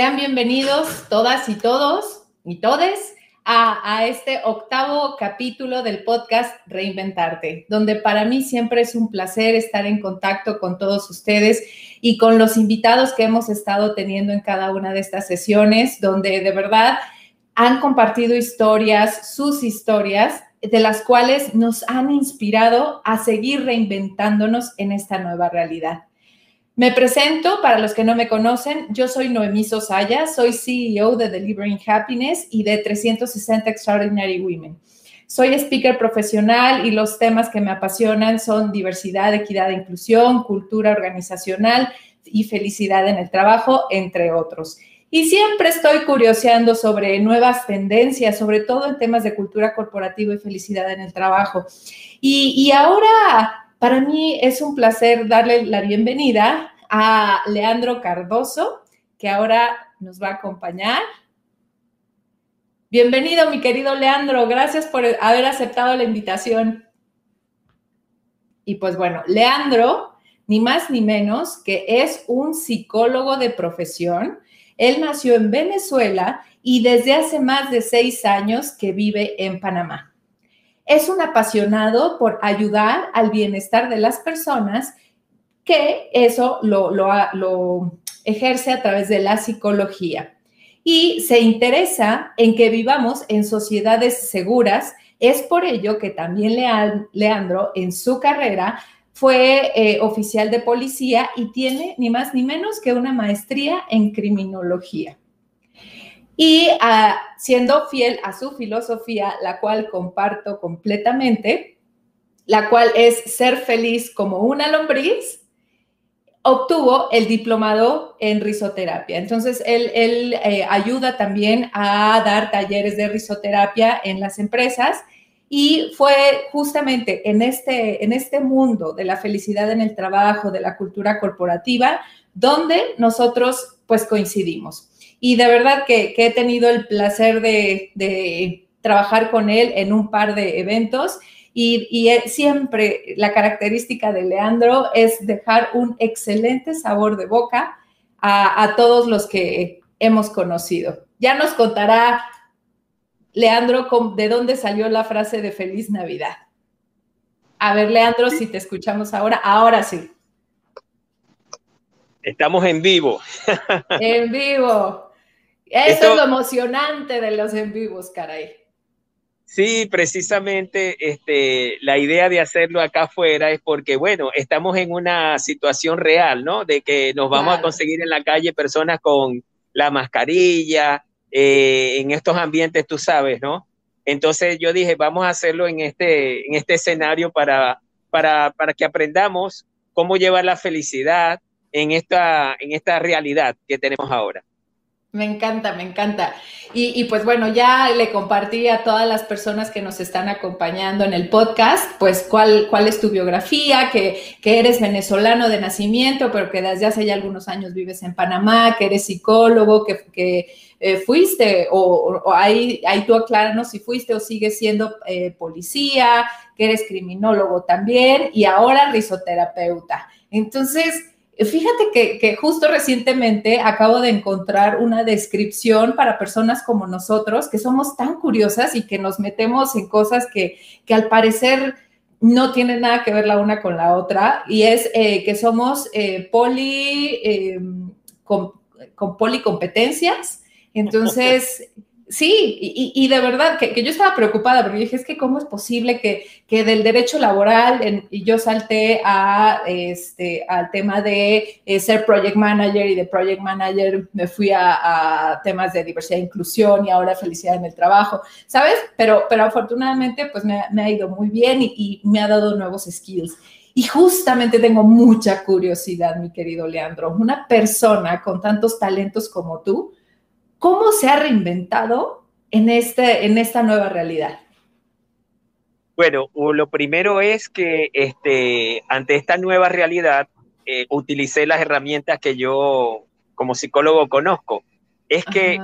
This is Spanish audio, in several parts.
Sean bienvenidos todas y todos y todes a, este octavo capítulo del podcast Reinventarte, donde para mí siempre es un placer estar en contacto con todos ustedes y con los invitados que hemos estado teniendo en cada una de estas sesiones, donde de verdad han compartido historias, sus historias, de las cuales nos han inspirado a seguir reinventándonos en esta nueva realidad. Me presento, para los que no me conocen, yo soy Noemí Sosaya, soy CEO de Delivering Happiness y de 360 Extraordinary Women. Soy speaker profesional y los temas que me apasionan son diversidad, equidad e inclusión, cultura organizacional y felicidad en el trabajo, entre otros. Y siempre estoy curioseando sobre nuevas tendencias, sobre todo en temas de cultura corporativa y felicidad en el trabajo. Y, y ahora para mí es un placer darle la bienvenida a Leandro Cardoso, que ahora nos va a acompañar. Bienvenido, mi querido Leandro. Gracias por haber aceptado la invitación. Y pues bueno, Leandro, ni más ni menos que es un psicólogo de profesión. Él nació en Venezuela y desde hace más de seis años que vive en Panamá es un apasionado por ayudar al bienestar de las personas, que eso lo, ejerce a través de la psicología. Y se interesa en que vivamos en sociedades seguras. Es por ello que también Leandro en su carrera fue eh, oficial de policía y tiene ni más ni menos que una maestría en criminología y ah, siendo fiel a su filosofía, la cual comparto completamente, la cual es ser feliz como una lombriz, obtuvo el diplomado en risoterapia. Entonces, él, eh, ayuda también a dar talleres de risoterapia en las empresas y fue justamente en este, en este mundo de la felicidad en el trabajo, de la cultura corporativa, donde nosotros pues coincidimos. Y de verdad que, he tenido el placer de, trabajar con él en un par de eventos. Y, siempre la característica de Leandro es dejar un excelente sabor de boca a, todos los que hemos conocido. Ya nos contará Leandro de dónde salió la frase de feliz Navidad. A ver, Leandro, si te escuchamos ahora, ahora sí. Estamos en vivo. En vivo. Eso es lo emocionante de los en vivos, caray. Sí, precisamente este, la idea de hacerlo acá afuera es porque, bueno, estamos en una situación real, ¿no? De que nos vamos a conseguir en la calle personas con la mascarilla, eh, en estos ambientes, tú sabes, ¿no? Entonces yo dije, vamos a hacerlo en este, en este escenario para, para, para que aprendamos cómo llevar la felicidad en esta, en esta realidad que tenemos ahora. Me encanta, me encanta. Y, pues bueno, ya le compartí a todas las personas que nos están acompañando en el podcast, pues cuál, cuál es tu biografía, que, que eres venezolano de nacimiento, pero que desde hace ya algunos años vives en Panamá, que eres psicólogo, que, que eh, fuiste, o, ahí, ahí tú acláranos si fuiste o sigues siendo eh, policía, que eres criminólogo también, y ahora risoterapeuta. Entonces, Fíjate que, justo recientemente acabo de encontrar una descripción para personas como nosotros, que somos tan curiosas y que nos metemos en cosas que, al parecer no tienen nada que ver la una con la otra, y es eh, que somos eh, poli, em, con, con policompetencias. Entonces, Sí, y, de verdad que, yo estaba preocupada porque dije, es que cómo es posible que, del derecho laboral y yo salté a, este, al tema de eh, ser project manager y de project manager me fui a, temas de diversidad e inclusión y ahora felicidad en el trabajo, ¿sabes? Pero, pero afortunadamente pues me, ha ido muy bien y, y me ha dado nuevos skills. Y justamente tengo mucha curiosidad, mi querido Leandro, una persona con tantos talentos como tú, ¿Cómo se ha reinventado en, este, en esta nueva realidad? Bueno, lo primero es que este, ante esta nueva realidad eh, utilicé las herramientas que yo como psicólogo conozco. Es que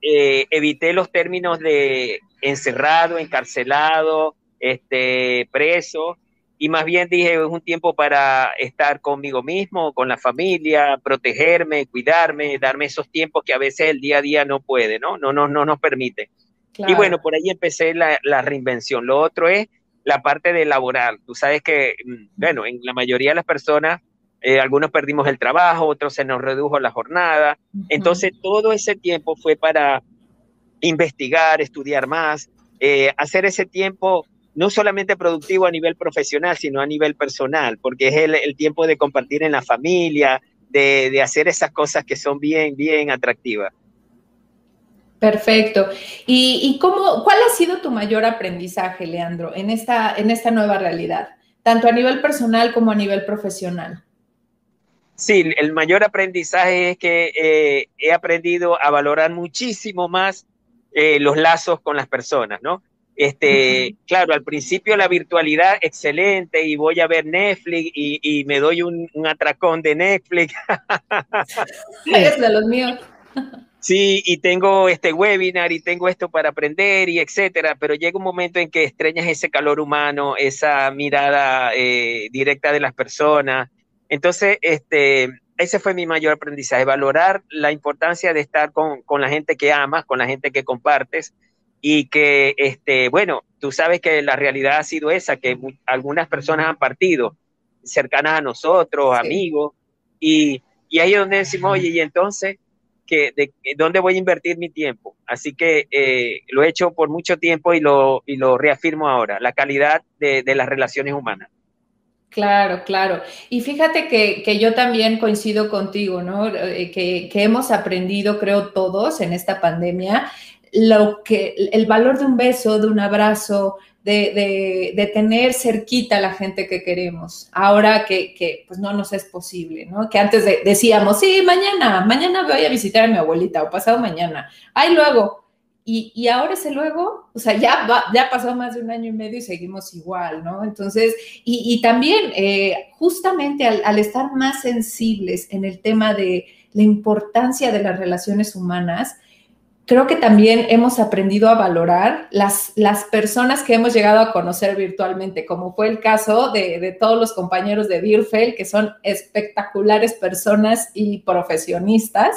eh, evité los términos de encerrado, encarcelado, este, preso, y más bien dije, es un tiempo para estar conmigo mismo, con la familia, protegerme, cuidarme, darme esos tiempos que a veces el día a día no puede, ¿no? No, no, no nos permite. Y bueno, por ahí empecé la, la, reinvención. Lo otro es la parte de laboral. Tú sabes que, mm, bueno, en la mayoría de las personas, eh, algunos perdimos el trabajo, otros se nos redujo la jornada. Entonces, todo ese tiempo fue para investigar, estudiar más, eh, hacer ese tiempo no solamente productivo a nivel profesional, sino a nivel personal, porque es el, tiempo de compartir en la familia, de, de, hacer esas cosas que son bien, bien atractivas. Perfecto. ¿Y, y cómo, cuál ha sido tu mayor aprendizaje, Leandro, en esta, en esta nueva realidad, tanto a nivel personal como a nivel profesional? Sí, el mayor aprendizaje es que eh, he aprendido a valorar muchísimo más eh, los lazos con las personas, ¿no? Este, claro, al principio la virtualidad excelente y voy a ver Netflix y, me doy un, atracón de Netflix. es de los míos. Sí, y tengo este webinar y tengo esto para aprender y etcétera, pero llega un momento en que extrañas ese calor humano, esa mirada eh, directa de las personas. Entonces, este, ese fue mi mayor aprendizaje, valorar la importancia de estar con, con la gente que amas, con la gente que compartes y que, este, bueno, tú sabes que la realidad ha sido esa, que algunas personas han partido cercanas a nosotros, amigos, y, y ahí es donde decimos, oye, y entonces, que, de, ¿dónde voy a invertir mi tiempo? Así que eh, lo he hecho por mucho tiempo y lo, y lo reafirmo ahora, la calidad de, de las relaciones humanas. Claro, claro. Y fíjate que, que, yo también coincido contigo, ¿no? Eh, que, que, hemos aprendido, creo, todos en esta pandemia, lo que, el valor de un beso, de un abrazo, de, de, tener cerquita a la gente que queremos, ahora que, que, pues no nos es posible, ¿no? Que antes decíamos, sí, mañana, mañana voy a visitar a mi abuelita o pasado mañana, ay, luego. Y, y ahora ese luego, o sea, ya, va, ya pasó más de un año y medio y seguimos igual, ¿no? Entonces, y, y también eh, justamente al estar más sensibles en el tema de la importancia de las relaciones humanas, creo que también hemos aprendido a valorar las, las personas que hemos llegado a conocer virtualmente, como fue el caso de, de todos los compañeros de Birfel, que son espectaculares personas y profesionistas.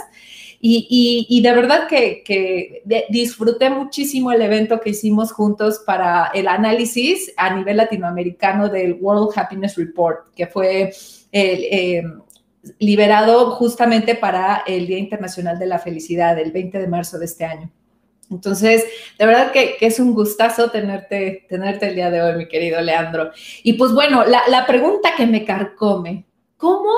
Y, y, de verdad que, que disfruté muchísimo el evento que hicimos juntos para el análisis a nivel latinoamericano del World Happiness Report, que fue el, eh, liberado justamente para el Día Internacional de la Felicidad, el 20 de marzo de este año. Entonces, de verdad que, que, es un gustazo tenerte, tenerte el día de hoy, mi querido Leandro. Y pues bueno, la, la pregunta que me carcome, ¿cómo,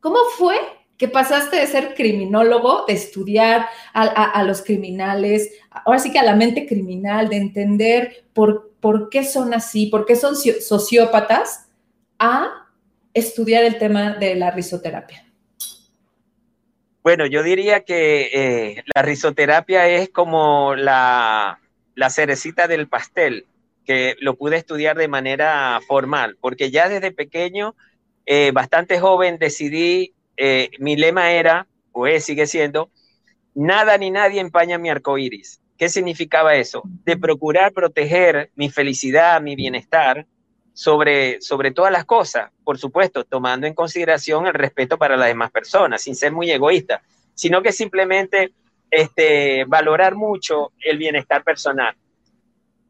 ¿cómo fue que pasaste de ser criminólogo, de estudiar a, a, a, los criminales, ahora sí que a la mente criminal, de entender por, por qué son así, por qué son sociópatas, a estudiar el tema de la risoterapia? Bueno, yo diría que eh, la risoterapia es como la, la cerecita del pastel, que lo pude estudiar de manera formal, porque ya desde pequeño, eh, bastante joven, decidí, eh, mi lema era, o es, sigue siendo, nada ni nadie empaña mi arco iris. ¿Qué significaba eso? De procurar proteger mi felicidad, mi bienestar, sobre, sobre todas las cosas, por supuesto, tomando en consideración el respeto para las demás personas, sin ser muy egoísta, sino que simplemente este, valorar mucho el bienestar personal.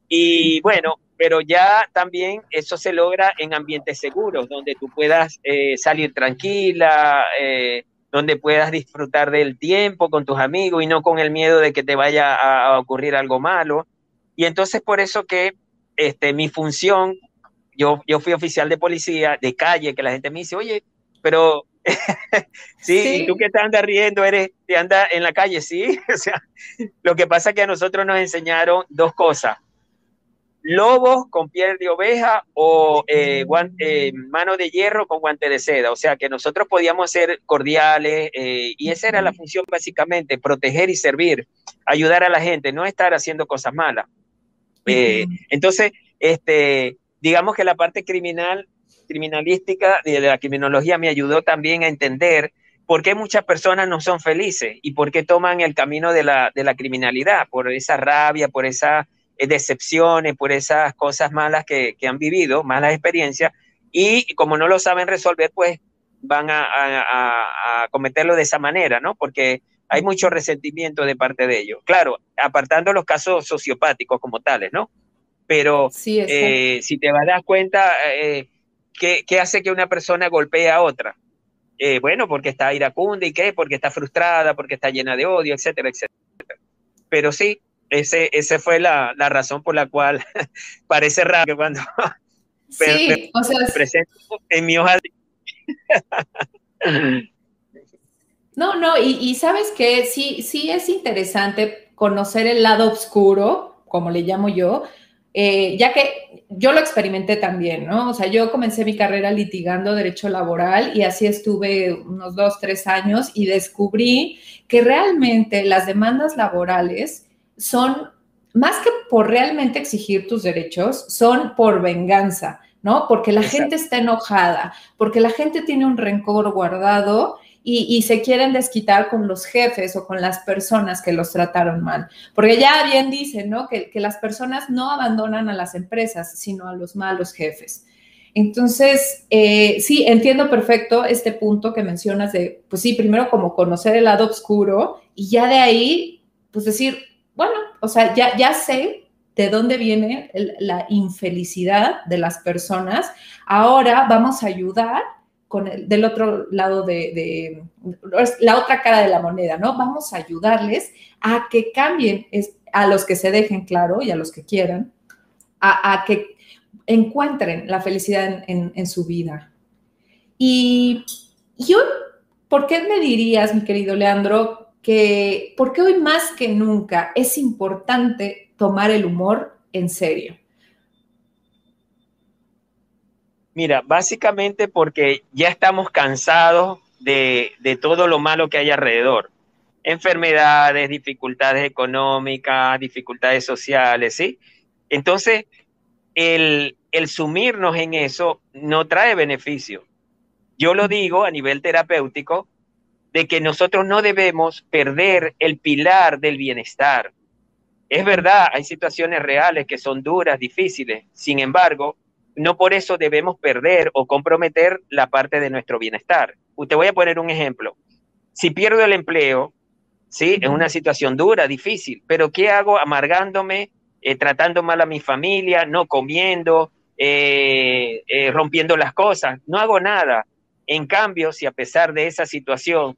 Y bueno, pero ya también eso se logra en ambientes seguros, donde tú puedas eh, salir tranquila, eh, donde puedas disfrutar del tiempo con tus amigos y no con el miedo de que te vaya a, a ocurrir algo malo. Y entonces por eso que este, mi función yo, yo fui oficial de policía de calle, que la gente me dice, oye, pero sí, sí, y tú que te andas riendo, eres, te andas en la calle, sí. o sea, lo que pasa es que a nosotros nos enseñaron dos cosas. Lobos con piel de oveja o eh, guante, eh, mano de hierro con guante de seda. O sea, que nosotros podíamos ser cordiales eh, y esa era la función básicamente, proteger y servir, ayudar a la gente, no estar haciendo cosas malas. Eh, entonces, este, digamos que la parte criminal, criminalística de la criminología me ayudó también a entender por qué muchas personas no son felices y por qué toman el camino de la, de la criminalidad, por esa rabia, por esas eh, decepciones, por esas cosas malas que, que han vivido, malas experiencias, y como no lo saben resolver, pues van a, a, cometerlo de esa manera, ¿no? Porque hay mucho resentimiento de parte de ellos. Claro, apartando los casos sociopáticos como tales, ¿no? Pero eh, si te vas a dar cuenta, eh, ¿qué, ¿qué, hace que una persona golpee a otra? Eh, bueno, porque está iracunda y qué, porque está frustrada, porque está llena de odio, etcétera, etcétera. Pero sí, ese, ese fue la, la razón por la cual parece raro que cuando sí, o sea, presento en mi hoja. no, no, y, y, sabes que sí, sí es interesante conocer el lado oscuro, como le llamo yo, eh, ya que yo lo experimenté también, ¿no? O sea, yo comencé mi carrera litigando derecho laboral y así estuve unos dos, tres años y descubrí que realmente las demandas laborales son más que por realmente exigir tus derechos, son por venganza, ¿no? Porque la gente está enojada, porque la gente tiene un rencor guardado y, se quieren desquitar con los jefes o con las personas que los trataron mal. Porque ya bien dicen, ¿no? Que, las personas no abandonan a las empresas, sino a los malos jefes. Entonces, eh, sí, entiendo perfecto este punto que mencionas de, pues sí, primero como conocer el lado oscuro y ya de ahí, pues decir, bueno, o sea, ya, ya sé de dónde viene la infelicidad de las personas, ahora vamos a ayudar con el, del otro lado de, la otra cara de la moneda, ¿no? Vamos a ayudarles a que cambien, a los que se dejen claro y a los que quieran, a, que encuentren la felicidad en, su vida. Y yo, ¿por qué me dirías, mi querido Leandro, que por qué hoy más que nunca es importante tomar el humor en serio? Mira, básicamente porque ya estamos cansados de, todo lo malo que hay alrededor. Enfermedades, dificultades económicas, dificultades sociales, ¿sí? Entonces, el, el sumirnos en eso no trae beneficio. Yo lo digo a nivel terapéutico, de que nosotros no debemos perder el pilar del bienestar. Es verdad, hay situaciones reales que son duras, difíciles. Sin embargo, no por eso debemos perder o comprometer la parte de nuestro bienestar. Te voy a poner un ejemplo. Si pierdo el empleo, sí, es una situación dura, difícil, pero ¿qué hago amargándome, eh, tratando mal a mi familia, no comiendo, eh, eh, rompiendo las cosas? No hago nada. En cambio, si a pesar de esa situación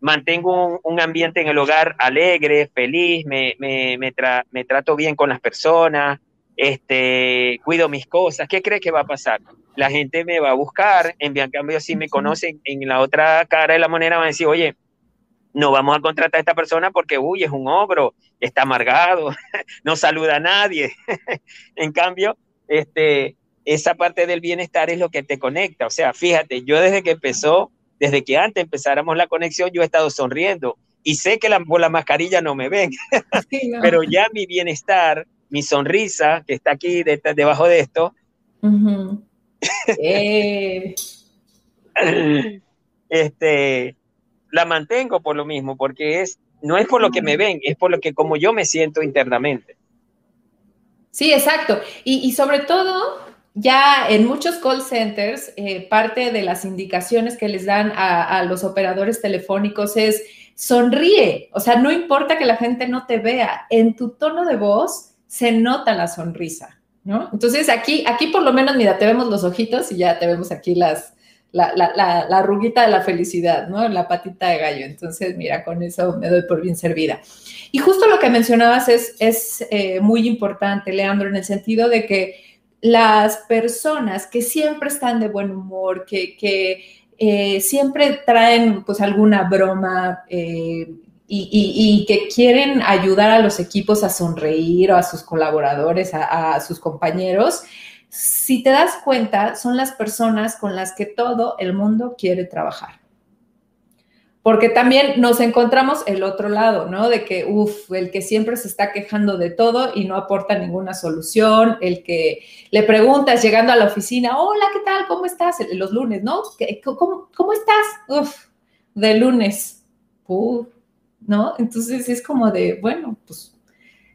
mantengo un, ambiente en el hogar alegre, feliz, me, me trato bien con las personas, este, cuido mis cosas, ¿qué crees que va a pasar? La gente me va a buscar, en cambio si me conocen en la otra cara de la moneda van a decir, oye, no vamos a contratar a esta persona porque, uy, es un ogro, está amargado, no saluda a nadie. en cambio, este, esa parte del bienestar es lo que te conecta. O sea, fíjate, yo desde que empezó, desde que antes empezáramos la conexión, yo he estado sonriendo y sé que la, por la mascarilla no me ven, pero ya mi bienestar mi sonrisa, que está aquí debajo de esto, eh. este, la mantengo por lo mismo, porque es, no es por lo que me ven, es por lo que como yo me siento internamente. Sí, exacto. Y, sobre todo, ya en muchos call centers, eh, parte de las indicaciones que les dan a, los operadores telefónicos es sonríe. O sea, no importa que la gente no te vea, en tu tono de voz se nota la sonrisa, ¿no? Entonces aquí, aquí por lo menos, mira, te vemos los ojitos y ya te vemos aquí las, la, la, la, arruguita de la felicidad, ¿no? La patita de gallo. Entonces, mira, con eso me doy por bien servida. Y justo lo que mencionabas es, es eh, muy importante, Leandro, en el sentido de que las personas que siempre están de buen humor, que, que eh, siempre traen pues alguna broma, eh, y, que quieren ayudar a los equipos a sonreír o a sus colaboradores, a, sus compañeros, si te das cuenta, son las personas con las que todo el mundo quiere trabajar. Porque también nos encontramos el otro lado, ¿no? De que, uff, el que siempre se está quejando de todo y no aporta ninguna solución, el que le preguntas llegando a la oficina, hola, ¿qué tal? ¿Cómo estás? Los lunes, ¿no? ¿Cómo, cómo estás? Uf, de lunes. Uf, ¿no? Entonces es como de, bueno, pues,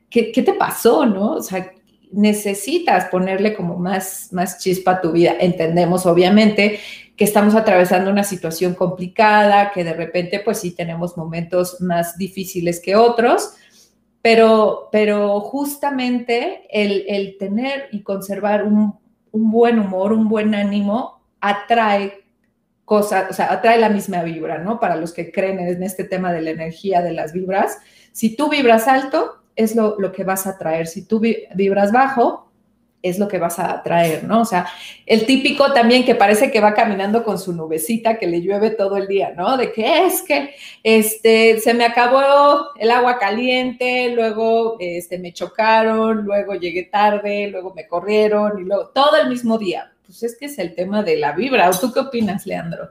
¿qué, te pasó, no? O sea, necesitas ponerle como más, más chispa a tu vida. Entendemos, obviamente, que estamos atravesando una situación complicada, que de repente, pues sí tenemos momentos más difíciles que otros, pero, pero justamente el, tener y conservar un, un buen humor, un buen ánimo, atrae cosas, o sea, atrae la misma vibra, ¿no? Para los que creen en este tema de la energía de las vibras, si tú vibras alto, es lo, que vas a traer. Si tú vibras bajo, es lo que vas a traer, ¿no? O sea, el típico también que parece que va caminando con su nubecita que le llueve todo el día, ¿no? De que es que este, se me acabó el agua caliente, luego este, me chocaron, luego llegué tarde, luego me corrieron y luego todo el mismo día. Pues es que es el tema de la vibra. ¿O tú qué opinas, Leandro?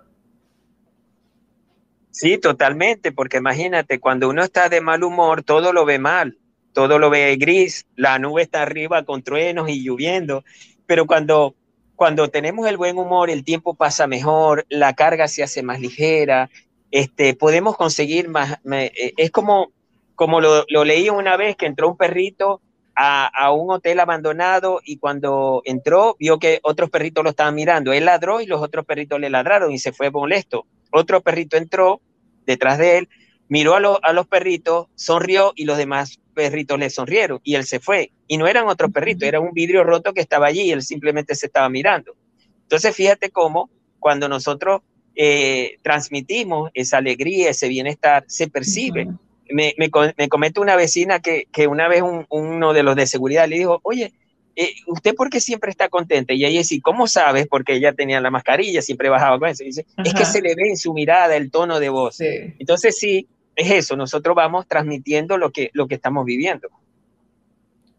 Sí, totalmente, porque imagínate, cuando uno está de mal humor, todo lo ve mal todo lo ve gris, la nube está arriba con truenos y lloviendo, pero cuando, cuando tenemos el buen humor, el tiempo pasa mejor, la carga se hace más ligera, este, podemos conseguir más, eh, es como, como lo, leí una vez que entró un perrito a, a, un hotel abandonado y cuando entró vio que otros perritos lo estaban mirando. Él ladró y los otros perritos le ladraron y se fue molesto. Otro perrito entró detrás de él, miró a, a los perritos, sonrió y los demás perritos le sonrieron y él se fue. Y no eran otros perritos, era un vidrio roto que estaba allí y él simplemente se estaba mirando. Entonces, fíjate cómo cuando nosotros eh, transmitimos esa alegría, ese bienestar, se percibe. Me, me, comenta una vecina que, que una vez uno de los de seguridad le dijo, oye, eh, ¿usted por qué siempre está contenta? Y ella dice, ¿cómo sabes? Porque ella tenía la mascarilla, siempre bajaba con eso. dice, es que se le ve en su mirada el tono de voz. Entonces sí, es eso, nosotros vamos transmitiendo lo que, lo que estamos viviendo.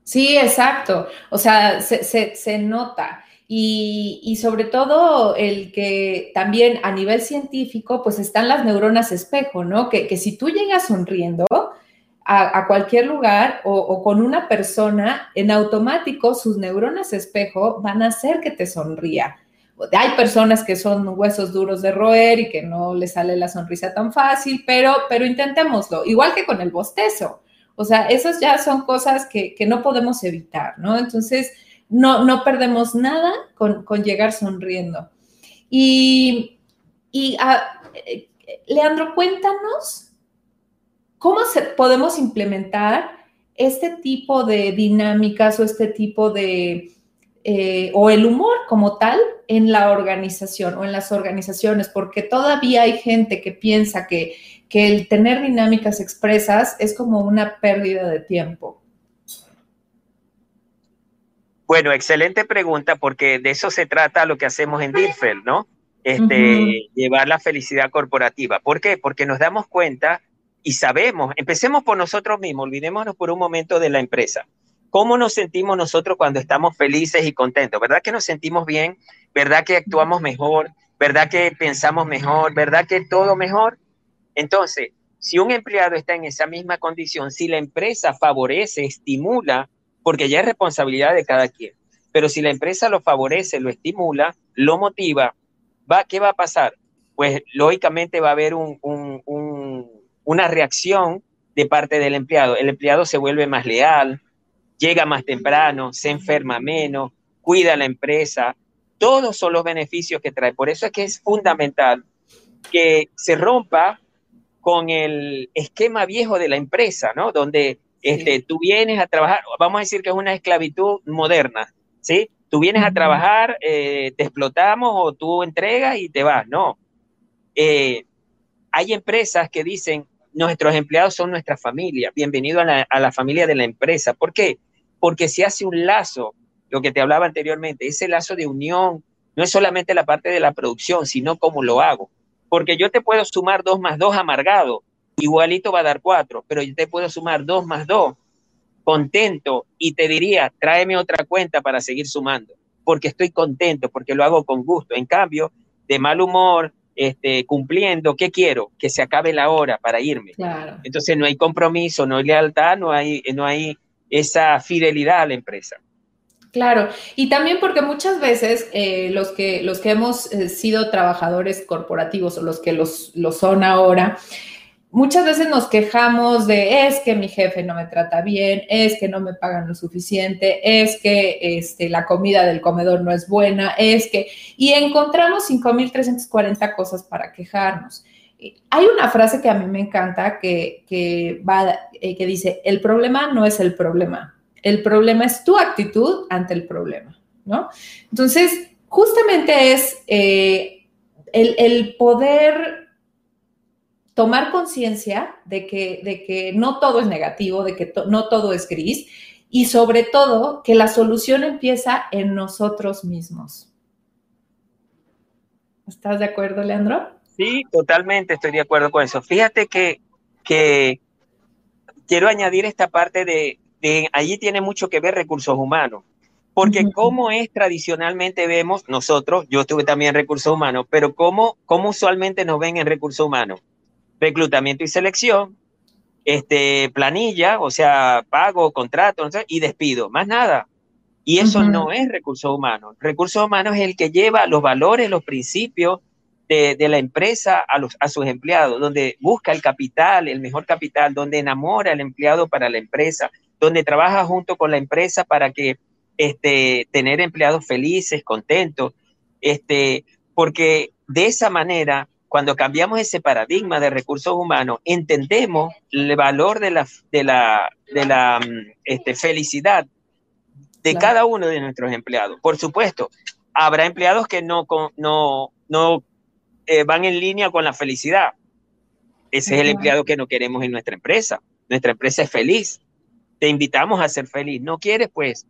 Sí, exacto. O sea, se, nota. Y, sobre todo el que también a nivel científico, pues están las neuronas espejo, ¿no? Que, si tú llegas sonriendo a, cualquier lugar o, con una persona, en automático sus neuronas espejo van a hacer que te sonría hay personas que son huesos duros de roer y que no les sale la sonrisa tan fácil, pero, pero intentémoslo, igual que con el bostezo. O sea, esas ya son cosas que, no podemos evitar, ¿no? Entonces, no, no perdemos nada con, llegar sonriendo. Y, ah, eh, Leandro, cuéntanos cómo podemos implementar este tipo de dinámicas o este tipo de, eh, o el humor como tal en la organización o en las organizaciones, porque todavía hay gente que piensa que, que el tener dinámicas expresas es como una pérdida de tiempo. Bueno, excelente pregunta, porque de eso se trata lo que hacemos en DIRFEL, ¿no? Este, Llevar la felicidad corporativa. ¿Por qué? Porque nos damos cuenta y sabemos, empecemos por nosotros mismos, olvidémonos por un momento de la empresa. ¿Cómo nos sentimos nosotros cuando estamos felices y contentos? ¿Verdad que nos sentimos bien? ¿Verdad que actuamos mejor? ¿Verdad que pensamos mejor? ¿Verdad que todo mejor? Entonces, si un empleado está en esa misma condición, si la empresa favorece, estimula, porque ya es responsabilidad de cada quien, pero si la empresa lo favorece, lo estimula, lo motiva, va, ¿qué va a pasar? Pues lógicamente va a haber una reacción de parte del empleado. El empleado se vuelve más leal, llega más temprano, se enferma menos, cuida la empresa. Todos son los beneficios que trae. Por eso es que es fundamental que se rompa con el esquema viejo de la empresa, ¿no? Donde este, tú vienes a trabajar, vamos a decir que es una esclavitud moderna, ¿sí? Tú vienes a trabajar, eh, te explotamos o tú entregas y te vas, no. Eh, hay empresas que dicen, nuestros empleados son nuestra familia, bienvenido a la, a la familia de la empresa. ¿Por qué? porque se hace un lazo, lo que te hablaba anteriormente, ese lazo de unión no es solamente la parte de la producción, sino cómo lo hago. Porque yo te puedo sumar dos más dos amargado, igualito va a dar cuatro, pero yo te puedo sumar dos más dos contento y te diría, tráeme otra cuenta para seguir sumando, porque estoy contento, porque lo hago con gusto. En cambio, de mal humor, este, cumpliendo, ¿qué quiero? Que se acabe la hora para irme. Entonces no hay compromiso, no hay lealtad, no hay, no hay esa fidelidad a la empresa. Claro, y también porque muchas veces eh, los, que, los que hemos eh, sido trabajadores corporativos o los que los, son ahora, muchas veces nos quejamos de es que mi jefe no me trata bien, es que no me pagan lo suficiente, es que este, la comida del comedor no es buena, es que... Y encontramos 5.340 cosas para quejarnos. Hay una frase que a mí me encanta que, que, va, eh, que dice, el problema no es el problema, el problema es tu actitud ante el problema, ¿no? Entonces, justamente es eh, el, el poder tomar conciencia de que, de que no todo es negativo, de que no todo es gris y sobre todo que la solución empieza en nosotros mismos. ¿Estás de acuerdo, Leandro? Sí, totalmente estoy de acuerdo con eso. Fíjate que, que quiero añadir esta parte de, de, allí tiene mucho que ver recursos humanos, porque como es tradicionalmente vemos nosotros, yo estuve también en recursos humanos, pero cómo, cómo usualmente nos ven en recursos humanos reclutamiento y selección, este, planilla, o sea, pago, contrato, y despido, más nada. Y eso no es recursos humanos. Recursos humanos es el que lleva los valores, los principios de, de, la empresa a, los, a sus empleados, donde busca el capital, el mejor capital, donde enamora al empleado para la empresa, donde trabaja junto con la empresa para que este, tener empleados felices, contentos, este, porque de esa manera cuando cambiamos ese paradigma de recursos humanos, entendemos el valor de la, de la, de la mm, este, felicidad de cada uno de nuestros empleados. Por supuesto, habrá empleados que no, no, no eh, van en línea con la felicidad. Ese es el empleado que no queremos en nuestra empresa. Nuestra empresa es feliz. Te invitamos a ser feliz. ¿No quieres? Pues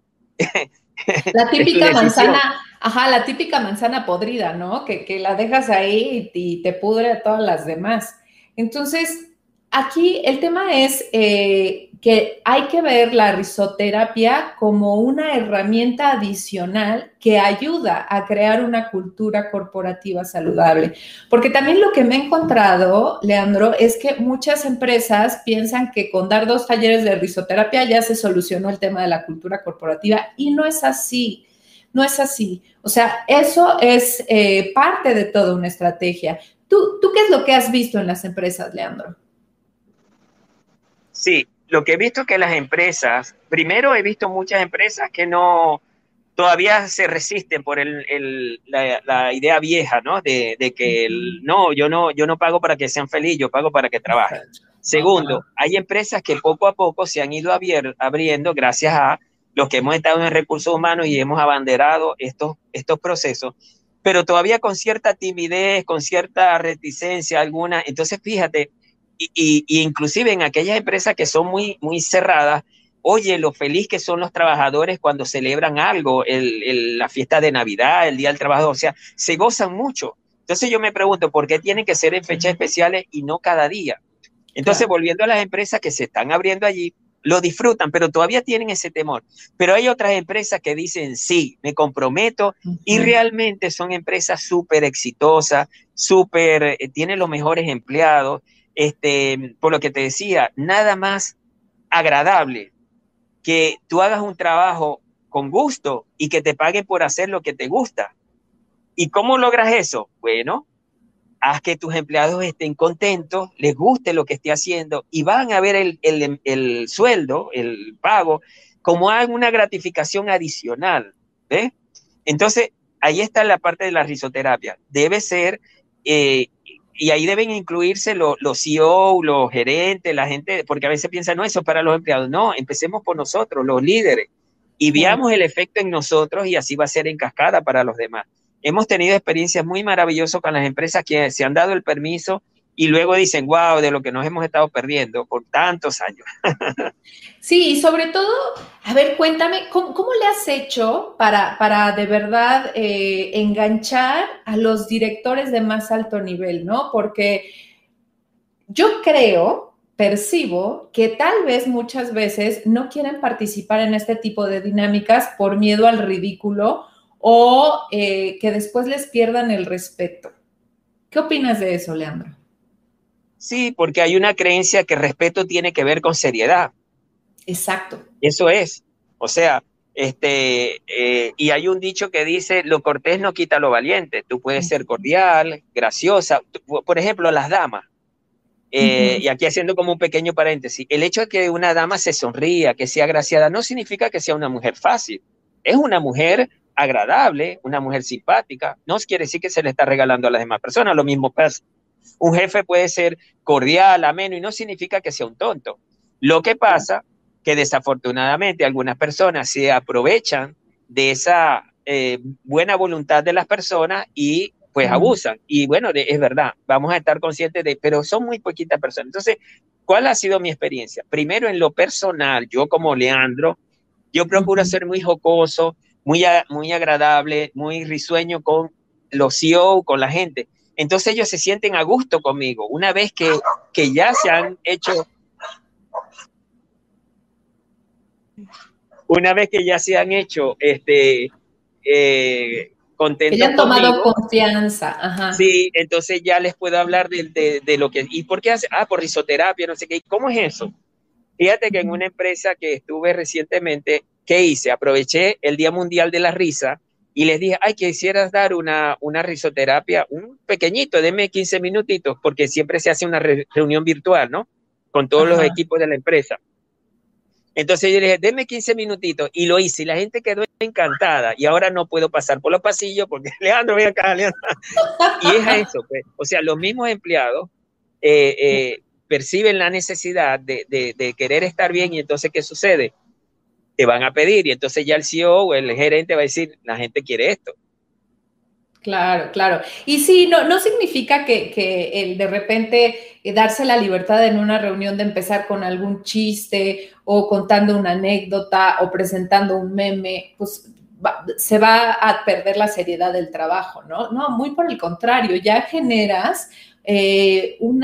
La típica manzana, ajá, la típica manzana podrida, ¿no? Que, que la dejas ahí y, te pudre a todas las demás. Entonces, aquí el tema es eh, que hay que ver la risoterapia como una herramienta adicional que ayuda a crear una cultura corporativa saludable. Porque también lo que me he encontrado, Leandro, es que muchas empresas piensan que con dar dos talleres de risoterapia ya se solucionó el tema de la cultura corporativa y no es así. No es así. O sea, eso es eh, parte de toda una estrategia. ¿Tú, ¿Tú qué es lo que has visto en las empresas, Leandro? Sí, lo que he visto es que las empresas, primero he visto muchas empresas que no, todavía se resisten por el, la, idea vieja, ¿no? De, que no, yo no, yo no pago para que sean felices, yo pago para que trabajen. Segundo, hay empresas que poco a poco se han ido abriendo gracias a los que hemos estado en recursos humanos y hemos abanderado estos, estos procesos, pero todavía con cierta timidez, con cierta reticencia alguna. Entonces, fíjate, y, inclusive en aquellas empresas que son muy, muy cerradas, oye, lo feliz que son los trabajadores cuando celebran algo, el, la fiesta de Navidad, el Día del Trabajador, o sea, se gozan mucho. Entonces yo me pregunto, ¿por qué tienen que ser en fechas especiales y no cada día? Entonces, volviendo a las empresas que se están abriendo allí, lo disfrutan, pero todavía tienen ese temor. Pero hay otras empresas que dicen, sí, me comprometo y realmente son empresas súper exitosas, súper, eh, tienen los mejores empleados este, por lo que te decía, nada más agradable que tú hagas un trabajo con gusto y que te paguen por hacer lo que te gusta. ¿Y cómo logras eso? Bueno, haz que tus empleados estén contentos, les guste lo que esté haciendo y van a ver el, el, sueldo, el pago, como una gratificación adicional. Entonces, ahí está la parte de la risoterapia. Debe ser eh, y ahí deben incluirse los, los CEO, los gerentes, la gente, porque a veces piensan, no, eso es para los empleados. No, empecemos por nosotros, los líderes, y veamos el efecto en nosotros y así va a ser en cascada para los demás. Hemos tenido experiencias muy maravillosas con las empresas que se han dado el permiso y luego dicen, wow, de lo que nos hemos estado perdiendo por tantos años. Sí, y sobre todo, a ver, cuéntame, ¿cómo, le has hecho para, para de verdad eh, enganchar a los directores de más alto nivel, ¿no? Porque yo creo, percibo que tal vez muchas veces no quieren participar en este tipo de dinámicas por miedo al ridículo o eh, que después les pierdan el respeto. ¿Qué opinas de eso, Leandro? Sí, porque hay una creencia que respeto tiene que ver con seriedad. Exacto. Eso es. O sea, este, eh, y hay un dicho que dice, lo cortés no quita lo valiente. Tú puedes ser cordial, graciosa. Por ejemplo, las damas. Eh, y aquí haciendo como un pequeño paréntesis, el hecho de que una dama se sonría, que sea agraciada, no significa que sea una mujer fácil. Es una mujer agradable, una mujer simpática. No quiere decir que se le está regalando a las demás personas. Lo mismo pasa. Un jefe puede ser cordial, ameno, y no significa que sea un tonto. Lo que pasa que desafortunadamente algunas personas se aprovechan de esa eh, buena voluntad de las personas y pues abusan. Y bueno, es verdad, vamos a estar conscientes de, pero son muy poquitas personas. Entonces, ¿cuál ha sido mi experiencia? Primero, en lo personal, yo como Leandro, yo procuro ser muy jocoso, muy, muy agradable, muy risueño con los CEO, con la gente. Entonces ellos se sienten a gusto conmigo. Una vez que, que ya se han hecho, una vez que ya se han hecho este, eh, contentos. Ya han tomado confianza. Ajá. Sí, entonces ya les puedo hablar de, de, lo que. ¿Y por qué hace? Ah, por risoterapia, no sé qué. ¿Cómo es eso? Fíjate que en una empresa que estuve recientemente, ¿qué hice? Aproveché el Día Mundial de la Risa y les dije, ay, quisieras dar una, una risoterapia, un pequeñito, deme 15 minutitos, porque siempre se hace una reunión virtual, ¿no? Con todos los equipos de la empresa. Entonces yo le dije, denme 15 minutitos y lo hice y la gente quedó encantada y ahora no puedo pasar por los pasillos porque Leandro, ven acá, Leandro. Y es eso, pues. O sea, los mismos empleados eh, eh, perciben la necesidad de, de, querer estar bien y entonces, ¿qué sucede? Te van a pedir y entonces ya el CEO o el gerente va a decir, la gente quiere esto. Claro, claro. Y sí, no, no significa que, que el de repente eh, darse la libertad en una reunión de empezar con algún chiste o contando una anécdota o presentando un meme, pues se va a perder la seriedad del trabajo, ¿no? No, muy por el contrario, ya generas eh, un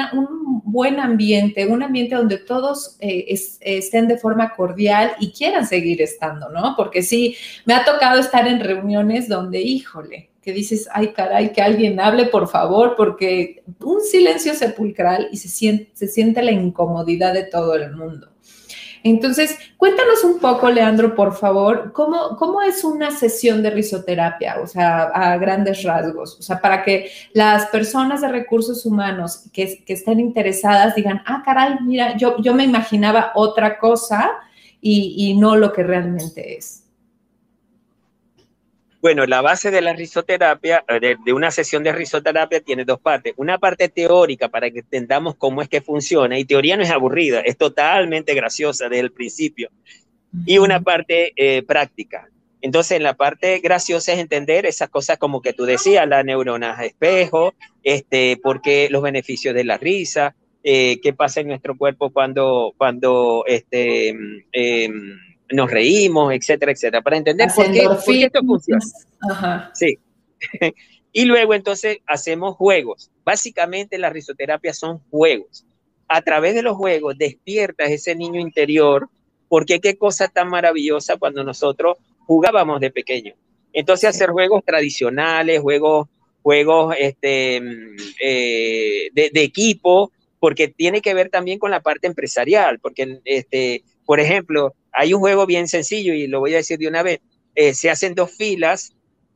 buen ambiente, un ambiente donde todos eh, estén de forma cordial y quieran seguir estando, ¿no? Porque sí, me ha tocado estar en reuniones donde, híjole, que dices, ay caray, que alguien hable, por favor, porque un silencio sepulcral y se siente, se siente la incomodidad de todo el mundo. Entonces, cuéntanos un poco, Leandro, por favor, ¿cómo, cómo es una sesión de risoterapia? O sea, a grandes rasgos. O sea, para que las personas de recursos humanos que, que estén interesadas digan, ah, caray, mira, yo, yo me imaginaba otra cosa y, y no lo que realmente es. Bueno, la base de la risoterapia, eh, de, una sesión de risoterapia, tiene dos partes. Una parte teórica para que entendamos cómo es que funciona, y teoría no es aburrida, es totalmente graciosa desde el principio. Y una parte eh, práctica. Entonces, en la parte graciosa es entender esas cosas como que tú decías, las neuronas espejo, este, porque los beneficios de la risa, eh, qué pasa en nuestro cuerpo cuando, cuando este, em, nos reímos, etcétera, etcétera, para entender por qué, esto funciona. Sí. y luego entonces hacemos juegos. Básicamente la risoterapia son juegos. A través de los juegos despiertas ese niño interior, porque qué cosa tan maravillosa cuando nosotros jugábamos de pequeño. Entonces hacer juegos tradicionales, juegos, juegos este, mm, eh, de, de, equipo, porque tiene que ver también con la parte empresarial, porque este, por ejemplo, hay un juego bien sencillo y lo voy a decir de una vez. Eh, se hacen dos filas,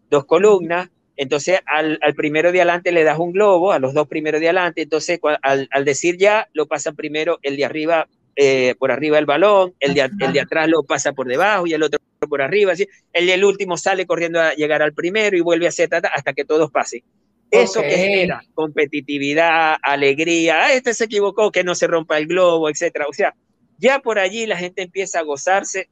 dos columnas, entonces al, primero de adelante le das un globo, a los dos primeros de adelante, entonces al, decir ya, lo pasan primero el de arriba, eh, por arriba del balón, el de, el de atrás lo pasa por debajo y el otro por arriba, así. el del último sale corriendo a llegar al primero y vuelve a hacer hasta que todos pasen. Eso que genera competitividad, alegría, ah, este se equivocó, que no se rompa el globo, etcétera. O sea, ya por allí la gente empieza a gozarse.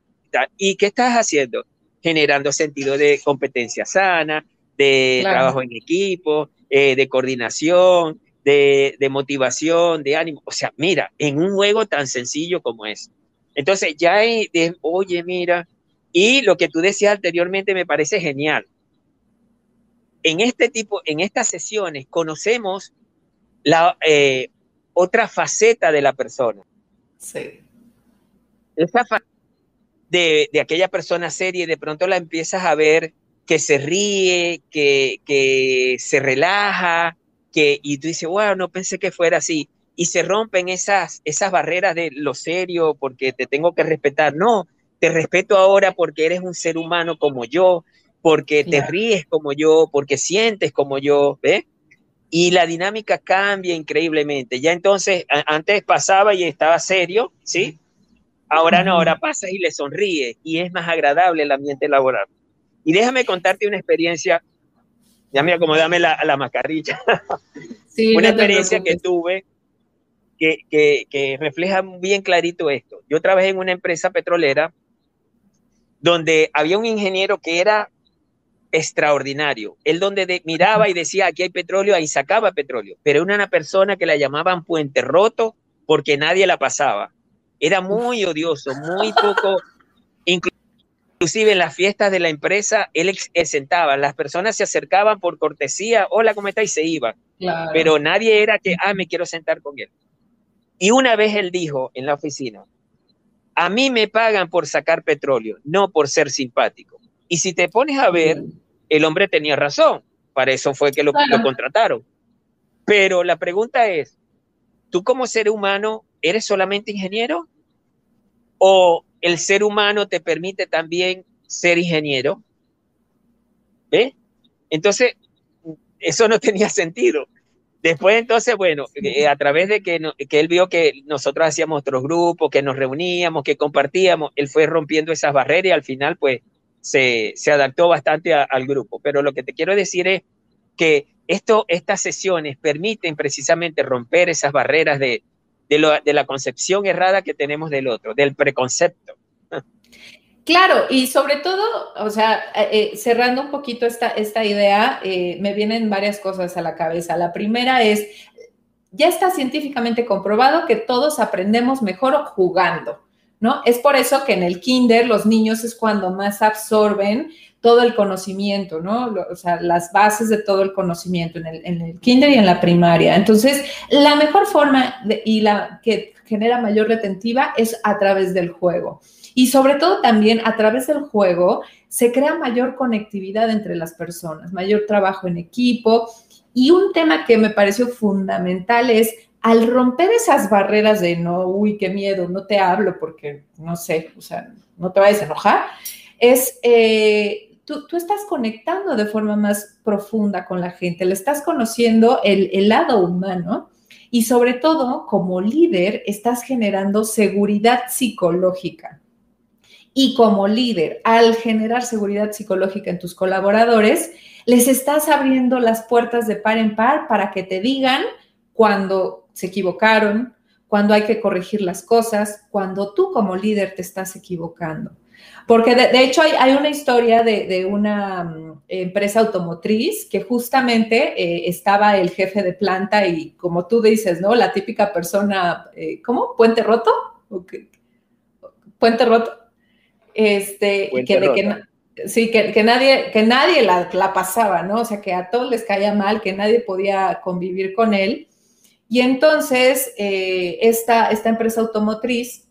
¿Y qué estás haciendo? Generando sentido de competencia sana, de trabajo en equipo, eh, de coordinación, de, motivación, de ánimo. O sea, mira, en un juego tan sencillo como es. Entonces, ya, oye, mira, y lo que tú decías anteriormente me parece genial. En este tipo, en estas sesiones, conocemos la eh, otra faceta de la persona. Sí esa de, de aquella persona seria de pronto la empiezas a ver que se ríe, que, que se relaja, que, y tú dices, wow, no pensé que fuera así. Y se rompen esas, esas barreras de lo serio porque te tengo que respetar. No, te respeto ahora porque eres un ser humano como yo, porque te ríes como yo, porque sientes como yo, ¿ves? y la dinámica cambia increíblemente. Ya entonces, antes pasaba y estaba serio, ¿sí? Ahora no, ahora pasa y le sonríe y es más agradable el ambiente laboral. Y déjame contarte una experiencia, ya me acomodame la, la mascarilla, sí, una experiencia que tuve que, que, que refleja bien clarito esto. Yo trabajé en una empresa petrolera donde había un ingeniero que era extraordinario. Él donde miraba y decía, aquí hay petróleo, ahí sacaba petróleo. Pero era una persona que la llamaban Puente Roto porque nadie la pasaba. Era muy odioso, muy poco, inclusive en las fiestas de la empresa, él, sentaba, las personas se acercaban por cortesía, hola, ¿cómo está? Y se iban. Pero nadie era que, ah, me quiero sentar con él. Y una vez él dijo en la oficina, a mí me pagan por sacar petróleo, no por ser simpático. Y si te pones a ver, el hombre tenía razón, para eso fue que lo, contrataron. Pero la pregunta es, ¿tú como ser humano eres solamente ingeniero? ¿O el ser humano te permite también ser ingeniero? ¿Ve? Entonces, eso no tenía sentido. Después, entonces, bueno, eh, a través de que, que él vio que nosotros hacíamos otros grupos, que nos reuníamos, que compartíamos, él fue rompiendo esas barreras y al final, pues, se, se adaptó bastante al grupo. Pero lo que te quiero decir es que esto, estas sesiones permiten precisamente romper esas barreras de, de, la concepción errada que tenemos del otro, del preconcepto. Claro, y sobre todo, o sea, eh, eh, cerrando un poquito esta, esta idea, eh, me vienen varias cosas a la cabeza. La primera es, ya está científicamente comprobado que todos aprendemos mejor jugando. ¿no? Es por eso que en el kinder los niños es cuando más absorben todo el conocimiento, ¿no? O sea, las bases de todo el conocimiento en el, kinder y en la primaria. Entonces, la mejor forma y la que genera mayor retentiva es a través del juego. Y sobre todo también a través del juego se crea mayor conectividad entre las personas, mayor trabajo en equipo. Y un tema que me pareció fundamental es al romper esas barreras de no, uy, qué miedo, no te hablo porque no sé, o sea, no te vayas a enojar, es eh, tú, estás conectando de forma más profunda con la gente, le estás conociendo el, el lado humano y sobre todo como líder estás generando seguridad psicológica. Y como líder, al generar seguridad psicológica en tus colaboradores, les estás abriendo las puertas de par en par para que te digan cuando se equivocaron, cuando hay que corregir las cosas, cuando tú como líder te estás equivocando. Porque de, hecho hay, una historia de, una mm, empresa automotriz que justamente eh, estaba el jefe de planta y como tú dices, ¿no? La típica persona, eh, ¿cómo? ¿Puente roto? ¿Puente roto? Este, que, de que, sí, que, nadie, que nadie la, la pasaba, ¿no? O sea, que a todos les caía mal, que nadie podía convivir con él. Y entonces eh, esta, esta, empresa automotriz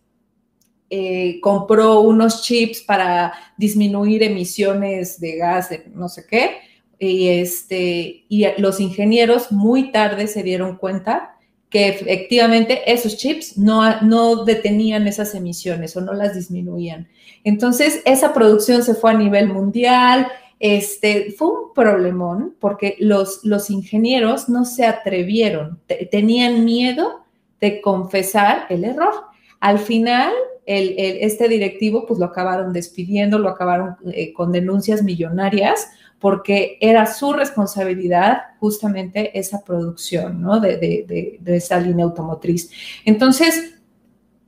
eh, compró unos chips para disminuir emisiones de gas, de no sé qué, y, este, y los ingenieros muy tarde se dieron cuenta que efectivamente esos chips no, no detenían esas emisiones o no las disminuían. Entonces, esa producción se fue a nivel mundial, este, fue un problemón porque los, los ingenieros no se atrevieron, tenían miedo de confesar el error. Al final, este directivo pues lo acabaron despidiendo, lo acabaron eh, con denuncias millonarias porque era su responsabilidad justamente esa producción ¿no? de, esa línea automotriz. Entonces,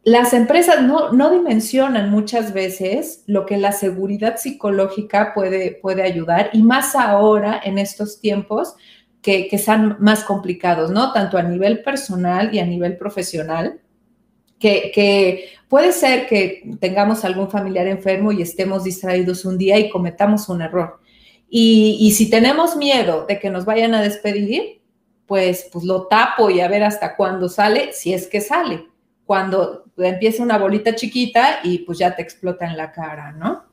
las empresas no, dimensionan muchas veces lo que la seguridad psicológica puede, puede ayudar y más ahora en estos tiempos que, que son más complicados, ¿no? Tanto a nivel personal y a nivel profesional. Que, puede ser que tengamos algún familiar enfermo y estemos distraídos un día y cometamos un error. Y, y, si tenemos miedo de que nos vayan a despedir, pues, pues lo tapo y a ver hasta cuándo sale, si es que sale cuando empieza una bolita chiquita y pues ya te explota en la cara, ¿no?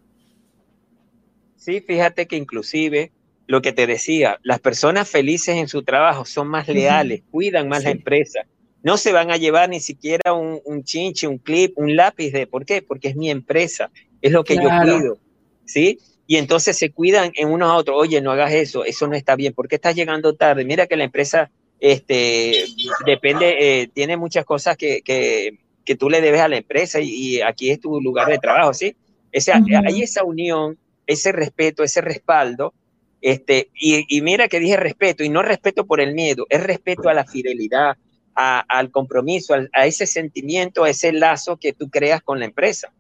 Sí, fíjate que inclusive lo que te decía, las personas felices en su trabajo son más leales, cuidan más la empresa. No se van a llevar ni siquiera un, chinche, un clip, un lápiz de, ¿por qué? Porque es mi empresa, es lo que yo cuido, ¿sí? y entonces se cuidan en unos a otros, oye, no hagas eso, eso no está bien, ¿por qué estás llegando tarde? Mira que la empresa este, depende, eh, tiene muchas cosas que, que, que, tú le debes a la empresa y, aquí es tu lugar de trabajo, ¿sí? Esa, Hay esa unión, ese respeto, ese respaldo, este, y, y, mira que dije respeto, y no respeto por el miedo, es respeto a la fidelidad, a, al compromiso, a, ese sentimiento, a ese lazo que tú creas con la empresa.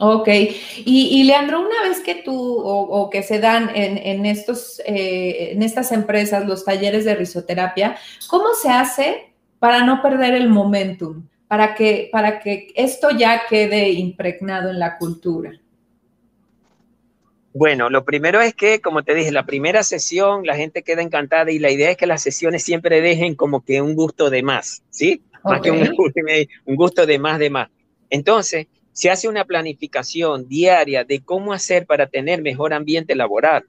Ok, y, Leandro, una vez que tú o, que se dan en, estos, eh, en estas empresas los talleres de risoterapia, ¿cómo se hace para no perder el momentum, para que, para que esto ya quede impregnado en la cultura? Bueno, lo primero es que, como te dije, la primera sesión la gente queda encantada y la idea es que las sesiones siempre dejen como que un gusto de más, ¿sí? Más que un, un gusto de más de más. Entonces, se hace una planificación diaria de cómo hacer para tener mejor ambiente laboral.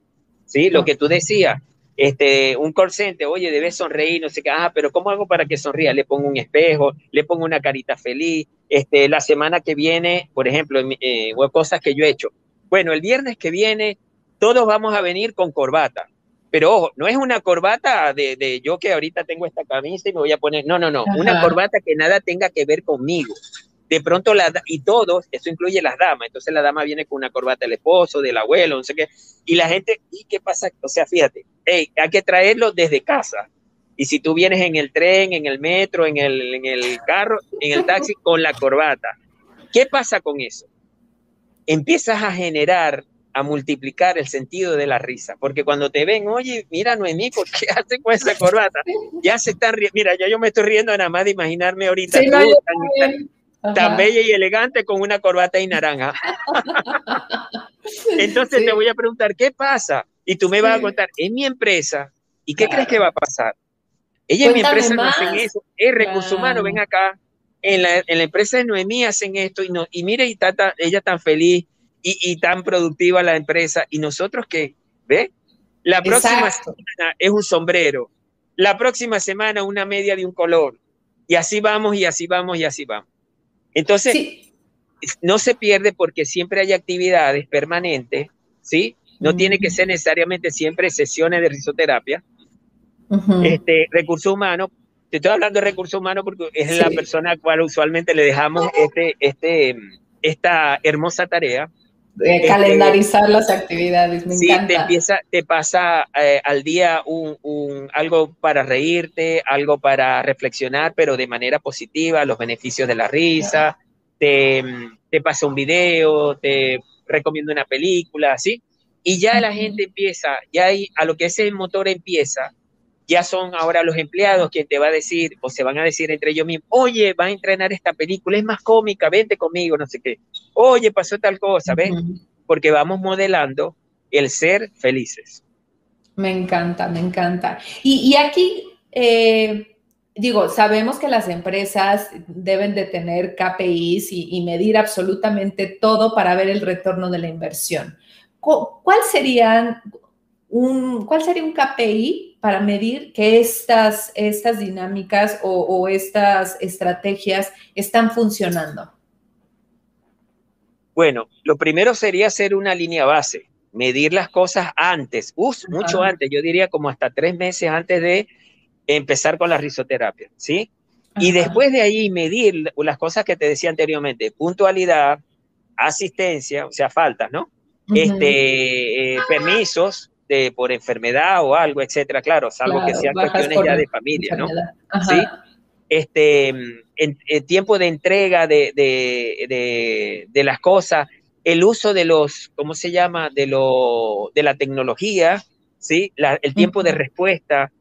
¿Sí? Lo que tú decías, este, un call center, oye, debes sonreír, no sé qué, ah, pero ¿cómo hago para que sonría? Le pongo un espejo, le pongo una carita feliz. Este, la semana que viene, por ejemplo, eh, cosas que yo he hecho. Bueno, el viernes que viene, todos vamos a venir con corbata. Pero ojo, no es una corbata de, de, yo que ahorita tengo esta camisa y me voy a poner, no, no, no, una corbata que nada tenga que ver conmigo de pronto la y todos, eso incluye las damas, entonces la dama viene con una corbata del esposo, del abuelo, no sé qué, y la gente, ¿y qué pasa? O sea, fíjate, hey, hay que traerlo desde casa. Y si tú vienes en el tren, en el metro, en el, en el carro, en el taxi, con la corbata, ¿qué pasa con eso? Empiezas a generar, a multiplicar el sentido de la risa, porque cuando te ven, oye, mira Noemí, ¿por qué hace con esa corbata? Ya se están riendo, mira, ya yo me estoy riendo nada más de imaginarme ahorita. tan bella y elegante con una corbata y naranja. Entonces te voy a preguntar, ¿qué pasa? Y tú me vas a contar, es mi empresa, ¿y qué crees que va a pasar? Ella en mi empresa no hacen eso, es recurso humano, ven acá, en la, en la, empresa de Noemí hacen esto y, no, y mire, y está, ella tan feliz y, y, tan productiva la empresa, y nosotros qué, ¿ve? La próxima semana es un sombrero, la próxima semana una media de un color, y así vamos, y así vamos, y así vamos. Entonces, no se pierde porque siempre hay actividades permanentes, ¿sí? No tiene que ser necesariamente siempre sesiones de risoterapia. este, recurso humano, te estoy hablando de recurso humano porque es la persona a la cual usualmente le dejamos este, este, esta hermosa tarea. De este, calendarizar las actividades, me sí, Te, empieza, te pasa eh, al día un, un, algo para reírte, algo para reflexionar, pero de manera positiva, los beneficios de la risa, te, te pasa un video, te recomiendo una película, ¿sí? Y ya la gente empieza, ya hay, a lo que ese motor empieza, ya son ahora los empleados quien te va a decir, o se van a decir entre ellos mismos, oye, va a entrenar esta película, es más cómica, vente conmigo, no sé qué. Oye, pasó tal cosa, ¿ven? Porque vamos modelando el ser felices. Me encanta, me encanta. Y, aquí, eh, digo, sabemos que las empresas deben de tener KPIs y, y medir absolutamente todo para ver el retorno de la inversión. ¿Cuál serían un, cuál sería un KPI para medir que estas, estas dinámicas o, estas estrategias están funcionando? Bueno, lo primero sería hacer una línea base, medir las cosas antes, mucho antes, yo diría como hasta tres meses antes de empezar con la risoterapia, ¿sí? Y después de ahí medir las cosas que te decía anteriormente, puntualidad, asistencia, o sea, faltas, ¿no? Este, eh, permisos, por enfermedad o algo, etcétera, claro, salvo que sean cuestiones ya de familia, ¿no? Sí. Este, en, tiempo de entrega de, de, de, las cosas, el uso de los, ¿cómo se llama? De, lo, de la tecnología, ¿sí? el tiempo de respuesta,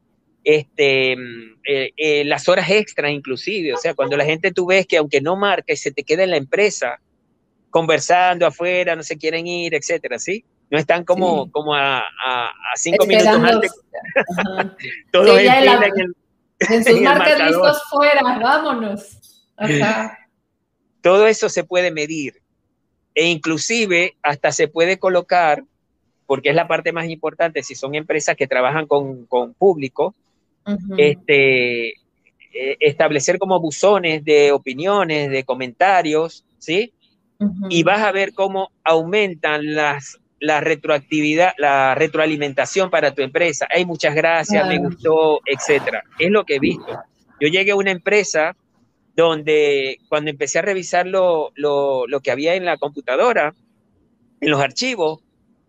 este, eh, eh, las horas extras inclusive, o sea, cuando la gente tú ves que aunque no marca y se te queda en la empresa, conversando afuera, no se quieren ir, etcétera, ¿sí? No están como, como a, a, cinco minutos antes. Todos en, en, en, sus marcas listos fuera, vámonos. Todo eso se puede medir. E inclusive hasta se puede colocar, porque es la parte más importante, si son empresas que trabajan con, con público, este, eh, establecer como buzones de opiniones, de comentarios, ¿sí? y vas a ver cómo aumentan las la retroactividad, la retroalimentación para tu empresa. Hay muchas gracias, me gustó, etcétera. Es lo que he visto. Yo llegué a una empresa donde cuando empecé a revisar lo, que había en la computadora, en los archivos,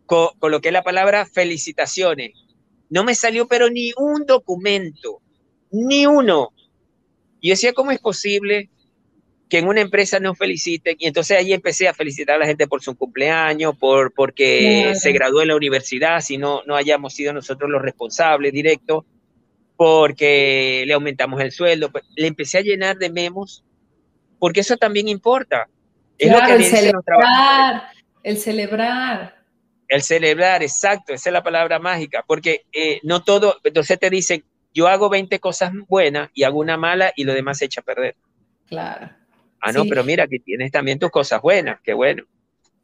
coloqué la palabra felicitaciones. No me salió pero ni un documento, ni uno. Y yo decía, ¿cómo es posible que en una empresa nos feliciten? Y entonces ahí empecé a felicitar a la gente por su cumpleaños, por, porque se graduó en la universidad, si no, no hayamos sido nosotros los responsables directos, porque le aumentamos el sueldo. Pues, le empecé a llenar de memos, porque eso también importa. Es lo que el celebrar, el celebrar. El celebrar, exacto, esa es la palabra mágica, porque eh, no todo, entonces te dicen, yo hago 20 cosas buenas y hago una mala y lo demás se echa a perder. Claro. Ah, no, pero mira, que tienes también tus cosas buenas, qué bueno.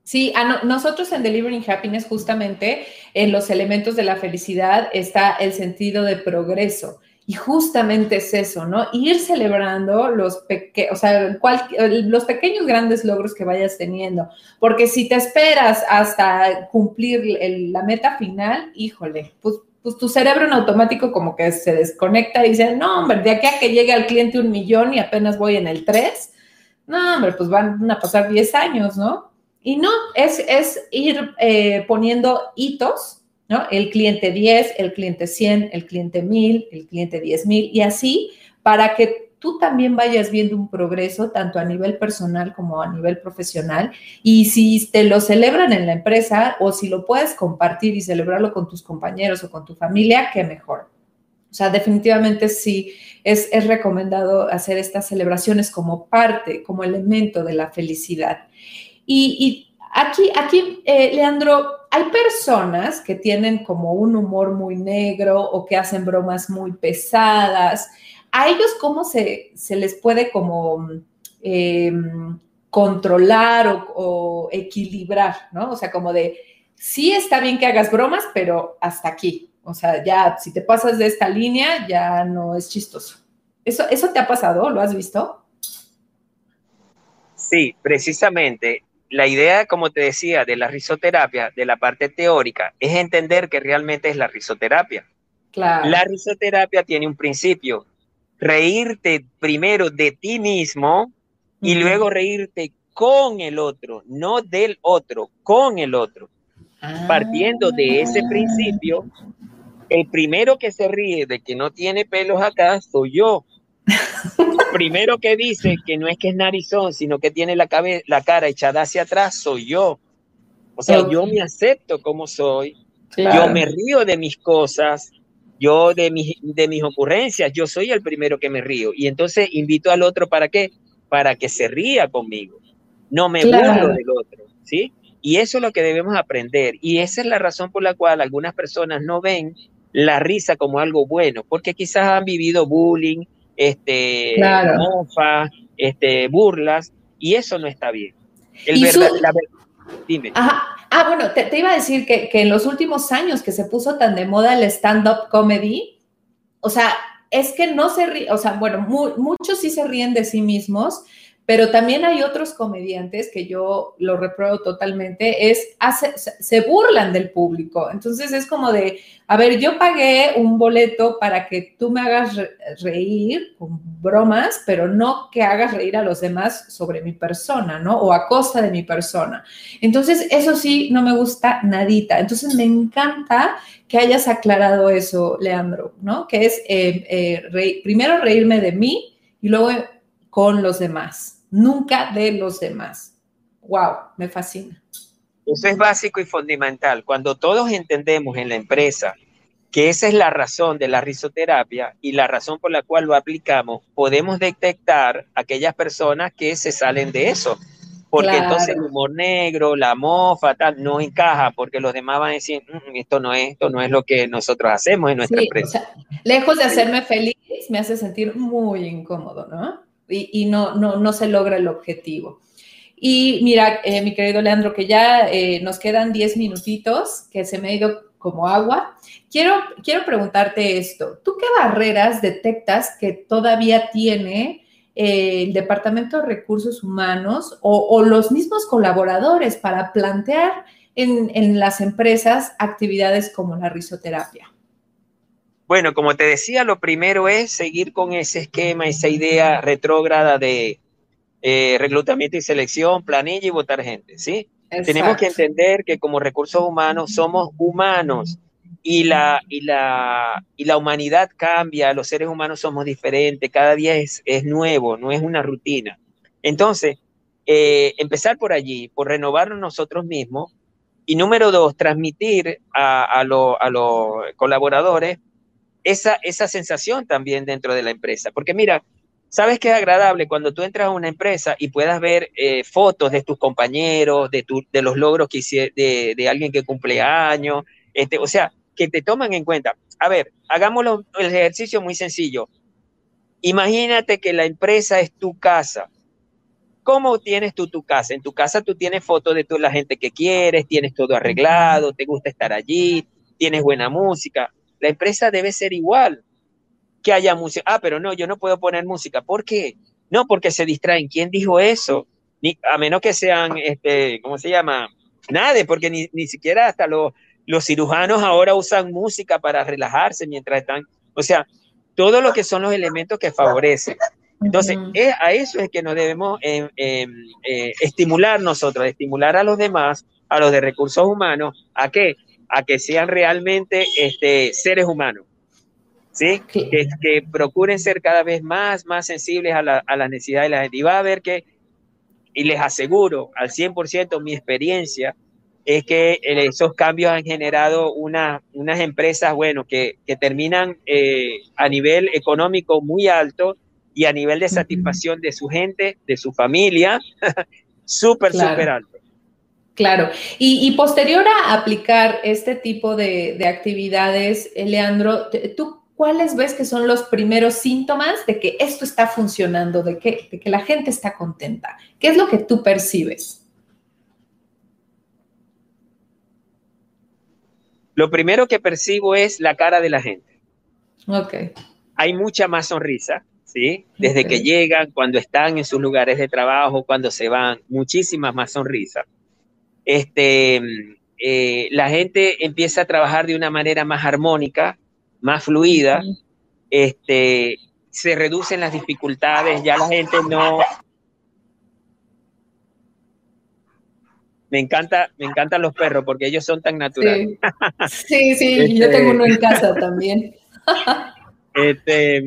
Sí, nosotros en Delivering Happiness justamente en los elementos de la felicidad está el sentido de progreso. Y justamente es eso, ¿no? Ir celebrando los, peque o sea, los pequeños grandes logros que vayas teniendo. Porque si te esperas hasta cumplir la meta final, híjole, pues, pues, tu cerebro en automático como que se desconecta y dice, no, hombre, de aquí a que llegue al cliente un millón y apenas voy en el 3, no, hombre, pues van a pasar 10 años, ¿no? Y no, es, es ir eh, poniendo hitos ¿no? El cliente 10, el cliente 100, el cliente 1000, el cliente 10000 y así para que tú también vayas viendo un progreso tanto a nivel personal como a nivel profesional y si te lo celebran en la empresa o si lo puedes compartir y celebrarlo con tus compañeros o con tu familia, qué mejor. O sea, definitivamente sí es, recomendado hacer estas celebraciones como parte, como elemento de la felicidad. Y, y Aquí, aquí eh, Leandro, hay personas que tienen como un humor muy negro o que hacen bromas muy pesadas. ¿A ellos cómo se, les puede como em, controlar o, o, equilibrar, ¿no? O sea, como de, sí está bien que hagas bromas, pero hasta aquí. O sea, ya si te pasas de esta línea, ya no es chistoso. ¿Eso, eso te ha pasado? ¿Lo has visto? Sí, precisamente la idea, como te decía, de la risoterapia, de la parte teórica, es entender que realmente es la risoterapia. La risoterapia tiene un principio, reírte primero de ti mismo y luego reírte con el otro, no del otro, con el otro. Partiendo de ese principio, el primero que se ríe de que no tiene pelos acá soy yo. Primero que dice que no es que es narizón, sino que tiene la, la cara echada hacia atrás, soy yo. O sea, yo me acepto como soy, yo me río de mis cosas, yo de mis, de mis ocurrencias, yo soy el primero que me río. Y entonces invito al otro para qué? Para que se ría conmigo. No me burlo del otro, ¿sí? Y eso es lo que debemos aprender. Y esa es la razón por la cual algunas personas no ven la risa como algo bueno, porque quizás han vivido bullying, este, este, burlas, y eso no está bien. El verdad, dime. Ah, bueno, te, iba a decir que, que, en los últimos años que se puso tan de moda el stand-up comedy, o sea, es que no se ríe, o sea, bueno, muchos sí se ríen de sí mismos, pero también hay otros comediantes que yo lo repruebo totalmente, es, se burlan del público. Entonces es como de, a ver, yo pagué un boleto para que tú me hagas reír con bromas, pero no que hagas reír a los demás sobre mi persona, ¿no? O a costa de mi persona. Entonces, eso sí, no me gusta nadita. Entonces, me encanta que hayas aclarado eso, Leandro, ¿no? Que es eh, eh, primero reírme de mí y luego con los demás nunca de los demás. ¡Wow! Me fascina. Eso es básico y fundamental. Cuando todos entendemos en la empresa que esa es la razón de la risoterapia y la razón por la cual lo aplicamos, podemos detectar aquellas personas que se salen de eso. Porque entonces el humor negro, la mofa, tal, no encaja, porque los demás van a decir, mm, esto no es, esto no es lo que nosotros hacemos en nuestra empresa. lejos de hacerme feliz, me hace sentir muy incómodo, ¿no? Y, no, no, no, se logra el objetivo. Y mira, eh, mi querido Leandro, que ya eh, nos quedan 10 minutitos, que se me ha ido como agua. Quiero, quiero preguntarte esto. ¿Tú qué barreras detectas que todavía tiene eh, el Departamento de Recursos Humanos o, los mismos colaboradores para plantear en, en las empresas actividades como la risoterapia? Bueno, como te decía, lo primero es seguir con ese esquema, esa idea retrógrada de eh, reclutamiento y selección, planilla y votar gente, ¿sí? Tenemos que entender que como recursos humanos somos humanos y la, y la, y la humanidad cambia, los seres humanos somos diferentes, cada día es, es nuevo, no es una rutina. Entonces, eh, empezar por allí, por renovarnos nosotros mismos. Y número dos, transmitir a, a, a los colaboradores esa, esa sensación también dentro de la empresa. Porque mira, ¿sabes qué es agradable cuando tú entras a una empresa y puedas ver eh, fotos de tus compañeros, de, tu, de los logros que hicieron, de, de, alguien que cumple años? Este, o sea, que te toman en cuenta. A ver, hagámoslo el ejercicio muy sencillo. Imagínate que la empresa es tu casa. ¿Cómo tienes tú tu casa? En tu casa tú tienes fotos de toda la gente que quieres, tienes todo arreglado, te gusta estar allí, tienes buena música. La empresa debe ser igual, que haya música. Ah, pero no, yo no puedo poner música. ¿Por qué? No, porque se distraen. ¿Quién dijo eso? Ni, a menos que sean, este, ¿cómo se llama? Nadie, porque ni, ni siquiera hasta los, los cirujanos ahora usan música para relajarse mientras están, o sea, todo lo que son los elementos que favorecen. Entonces, es, a eso es que nos debemos eh, eh, eh, estimular nosotros, estimular a los demás, a los de recursos humanos, ¿a qué? A que sean realmente este, seres humanos, ¿sí? Que, que, procuren ser cada vez más, más sensibles a, la, a las necesidades de la gente. Y va a ver que, y les aseguro al 100% mi experiencia, es que esos cambios han generado una, unas empresas, bueno, que, que terminan eh, a nivel económico muy alto y a nivel de satisfacción de su gente, de su familia, súper, súper alto. Claro. Y, posterior a aplicar este tipo de, actividades, eh, Leandro, ¿tú cuáles ves que son los primeros síntomas de que esto está funcionando, de que, de que la gente está contenta? ¿Qué es lo que tú percibes? Lo primero que percibo es la cara de la gente. Ok. Hay mucha más sonrisa, ¿sí? Desde que llegan, cuando están en sus lugares de trabajo, cuando se van, muchísimas más sonrisas este, eh, la gente empieza a trabajar de una manera más armónica, más fluida, este, se reducen las dificultades, ya la gente no... Me encanta, me encantan los perros porque ellos son tan naturales. Sí, sí, yo tengo uno en casa también. este,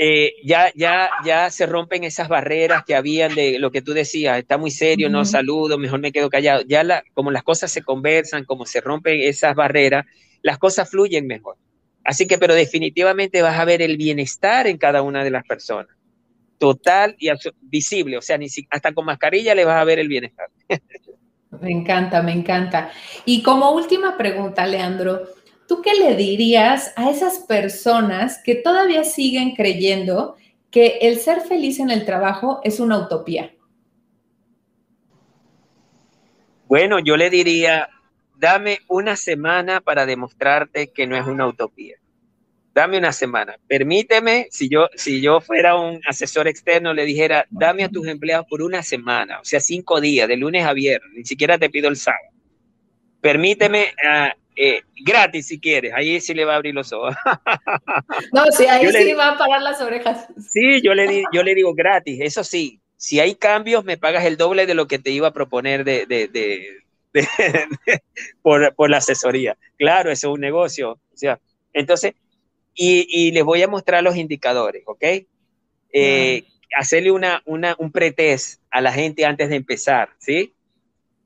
eh, ya, ya, ya se rompen esas barreras que habían de lo que tú decías, está muy serio, no saludo, mejor me quedo callado. Ya la, como las cosas se conversan, como se rompen esas barreras, las cosas fluyen mejor. Así que, pero definitivamente vas a ver el bienestar en cada una de las personas. Total y visible, o sea, ni hasta con mascarilla le vas a ver el bienestar. Me encanta, me encanta. Y como última pregunta, Leandro, ¿tú qué le dirías a esas personas que todavía siguen creyendo que el ser feliz en el trabajo es una utopía? Bueno, yo le diría, dame una semana para demostrarte que no es una utopía. Dame una semana. Permíteme, si yo, si yo fuera un asesor externo, le dijera, dame a tus empleados por una semana, o sea, cinco días, de lunes a viernes, ni siquiera te pido el sábado. Permíteme uh, eh, gratis si quieres, ahí sí le va a abrir los ojos. No, sí, ahí sí le va a parar las orejas. Sí, yo le, yo le digo gratis, eso sí, si hay cambios me pagas el doble de lo que te iba a proponer de, de, de, por, por, la asesoría. Claro, eso es un negocio. O sea, entonces, y, y les voy a mostrar los indicadores, ¿ok? Eh, hacerle una, una, un pretest a la gente antes de empezar, ¿sí?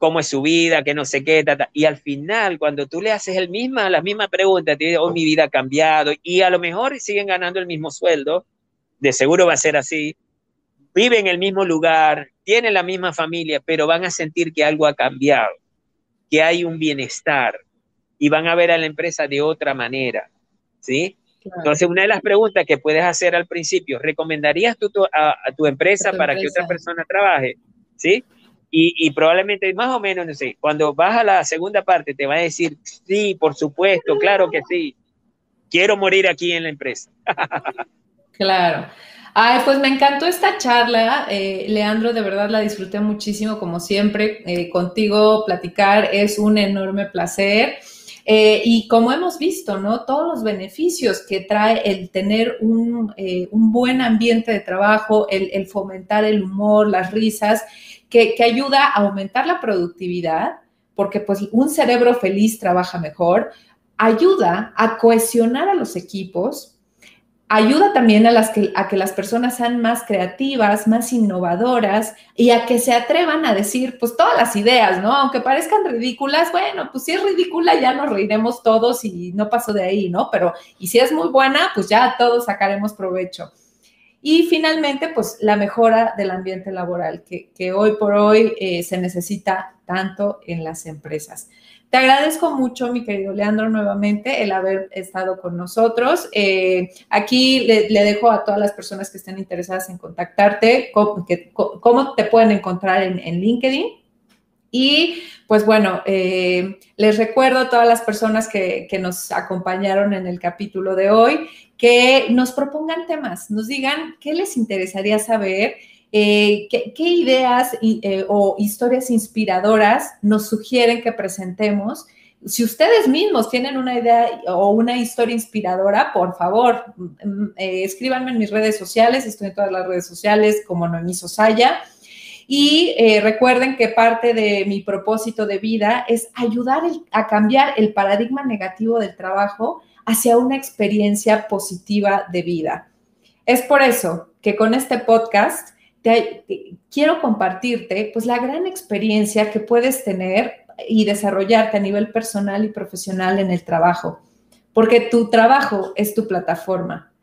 Cómo es su vida, que no sé qué, y al final, cuando tú le haces el misma, la misma pregunta, te dice, oh, mi vida ha cambiado, y a lo mejor siguen ganando el mismo sueldo, de seguro va a ser así, viven en el mismo lugar, tienen la misma familia, pero van a sentir que algo ha cambiado, que hay un bienestar, y van a ver a la empresa de otra manera, ¿sí? Entonces, una de las preguntas que puedes hacer al principio, ¿recomendarías tú a, tu empresa para que otra persona trabaje? ¿Sí? Y, probablemente más o menos, no sé, cuando vas a la segunda parte te va a decir, sí, por supuesto, claro que sí, quiero morir aquí en la empresa. claro. Ay, pues me encantó esta charla, eh, Leandro, de verdad la disfruté muchísimo, como siempre, eh, contigo platicar es un enorme placer. Eh, y como hemos visto, ¿no? Todos los beneficios que trae el tener un, buen ambiente de trabajo, el, fomentar el humor, las risas, que, ayuda a aumentar la productividad, porque pues un cerebro feliz trabaja mejor, ayuda a cohesionar a los equipos, ayuda también a, las que, a que las personas sean más creativas, más innovadoras y a que se atrevan a decir, pues todas las ideas, ¿no? Aunque parezcan ridículas, bueno, pues si es ridícula ya nos reiremos todos y no paso de ahí, ¿no? Pero, y si es muy buena, pues ya todos sacaremos provecho. Y finalmente, pues la mejora del ambiente laboral, que, hoy por hoy eh, se necesita tanto en las empresas. Te agradezco mucho, mi querido Leandro, nuevamente el haber estado con nosotros. Eh, aquí le, dejo a todas las personas que estén interesadas en contactarte, cómo, te pueden encontrar en, LinkedIn. Y pues bueno, eh, les recuerdo a todas las personas que, que, nos acompañaron en el capítulo de hoy que nos propongan temas, nos digan qué les interesaría saber eh, ¿qué, ideas eh, o historias inspiradoras nos sugieren que presentemos? Si ustedes mismos tienen una idea o una historia inspiradora, por favor, mm, mm, escríbanme en mis redes sociales, estoy en todas las redes sociales como Noemí Sosaya. Y recuerden que parte de mi propósito de vida es ayudar a cambiar el paradigma negativo del trabajo hacia una experiencia positiva de vida. Es por eso que con este podcast quiero compartirte pues la gran experiencia que puedes tener y desarrollarte a nivel personal y profesional en el trabajo, porque tu trabajo es tu plataforma.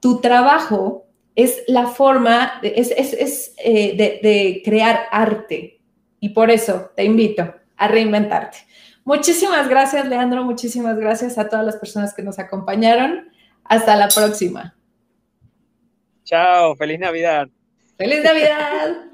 Tu trabajo es la forma, es, es, eh, de, de crear arte y por eso te invito a reinventarte. Muchísimas gracias, Leandro. Muchísimas gracias a todas las personas que nos acompañaron. Hasta la próxima. Chao, feliz Navidad. ¡Feliz Navidad!